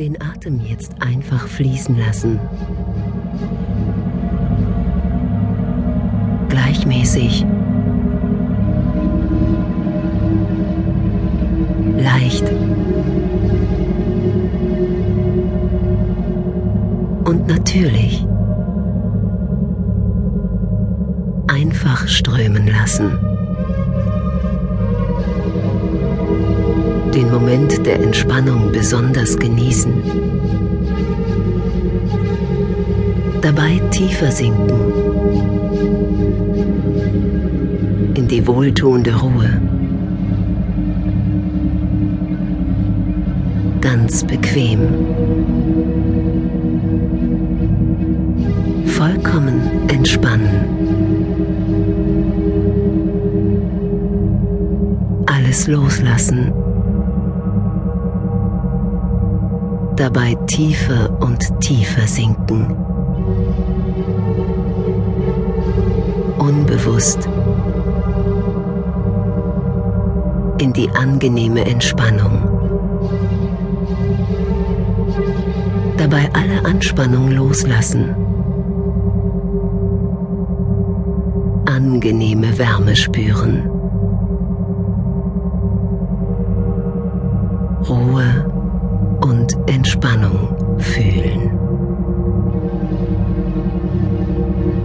Den Atem jetzt einfach fließen lassen. Gleichmäßig. Leicht. Und natürlich. Einfach strömen lassen. Den Moment der Entspannung besonders genießen. Dabei tiefer sinken in die wohltuende Ruhe. Ganz bequem. Vollkommen entspannen. Alles loslassen. Dabei tiefer und tiefer sinken. Unbewusst in die angenehme Entspannung. Dabei alle Anspannung loslassen. Angenehme Wärme spüren. Ruhe und Entspannung fühlen.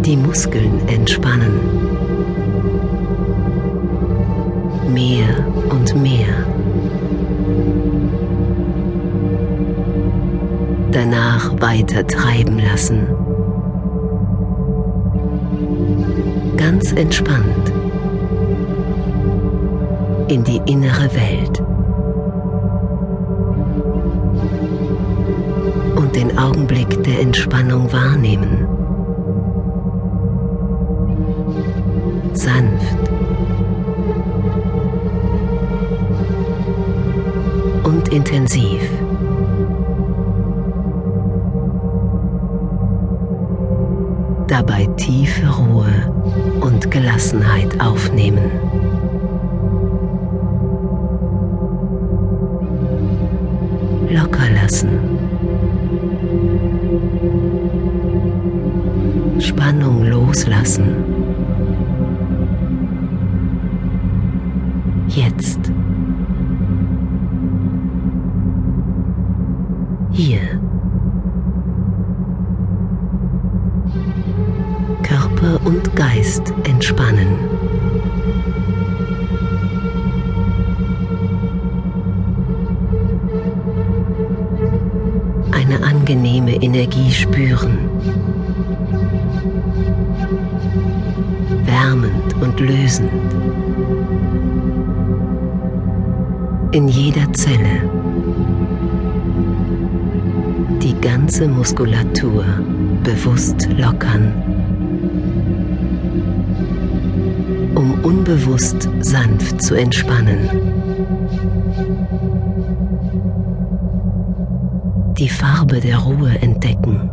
Die Muskeln entspannen. Mehr und mehr. Danach weiter treiben lassen. Ganz entspannt in die innere Welt. Den Augenblick der Entspannung wahrnehmen. Sanft und intensiv. Dabei tiefe Ruhe und Gelassenheit aufnehmen. Locker lassen. Spannung loslassen. Jetzt. Hier. Körper und Geist entspannen. Eine angenehme Energie spüren. Wärmend und lösend. In jeder Zelle. Die ganze Muskulatur bewusst lockern, um unbewusst sanft zu entspannen. Die Farbe der Ruhe entdecken.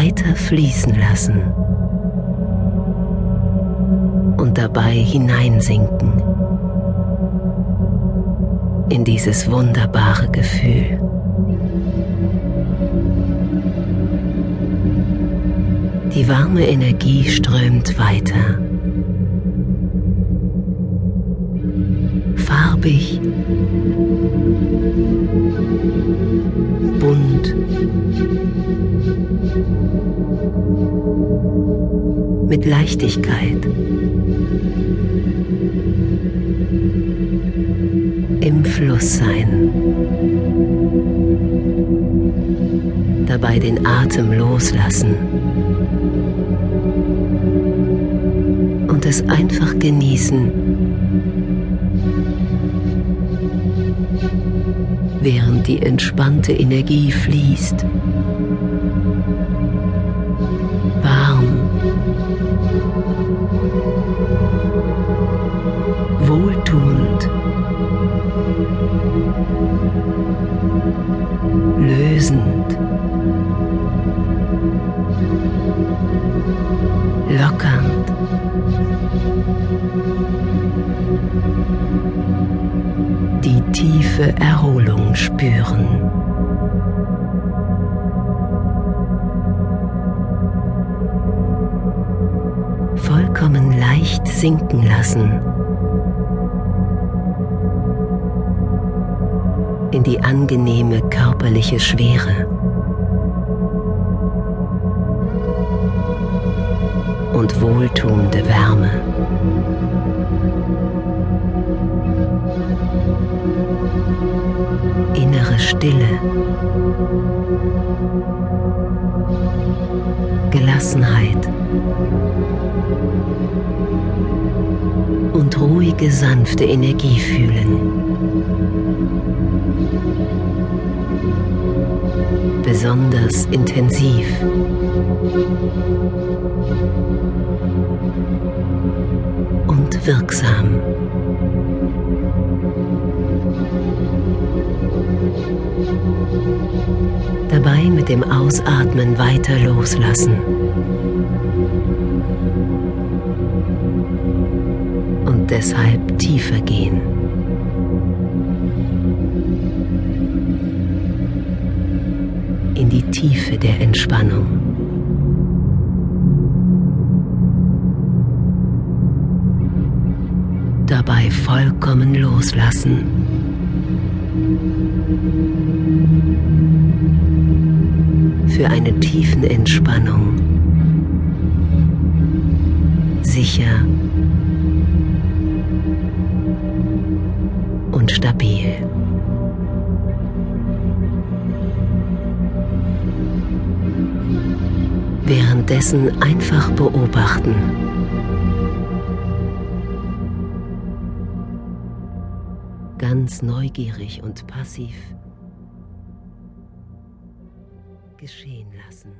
Weiter fließen lassen und dabei hineinsinken in dieses wunderbare Gefühl. Die warme Energie strömt weiter. Farbig, mit Leichtigkeit. Im Fluss sein. Dabei den Atem loslassen. Und es einfach genießen, während die entspannte Energie fließt. Lockernd. tiefe Erholung spüren. Vollkommen leicht sinken lassen. In die angenehme körperliche Schwere. Und wohltuende Wärme. innere Stille, Gelassenheit und ruhige, sanfte Energie fühlen. Besonders intensiv. Und wirksam. Dabei mit dem Ausatmen weiter loslassen. Und deshalb tiefer gehen. In die Tiefe der Entspannung. Dabei vollkommen loslassen. für eine tiefen Entspannung. Sicher und stabil. Währenddessen einfach beobachten. Ganz neugierig und passiv geschehen lassen.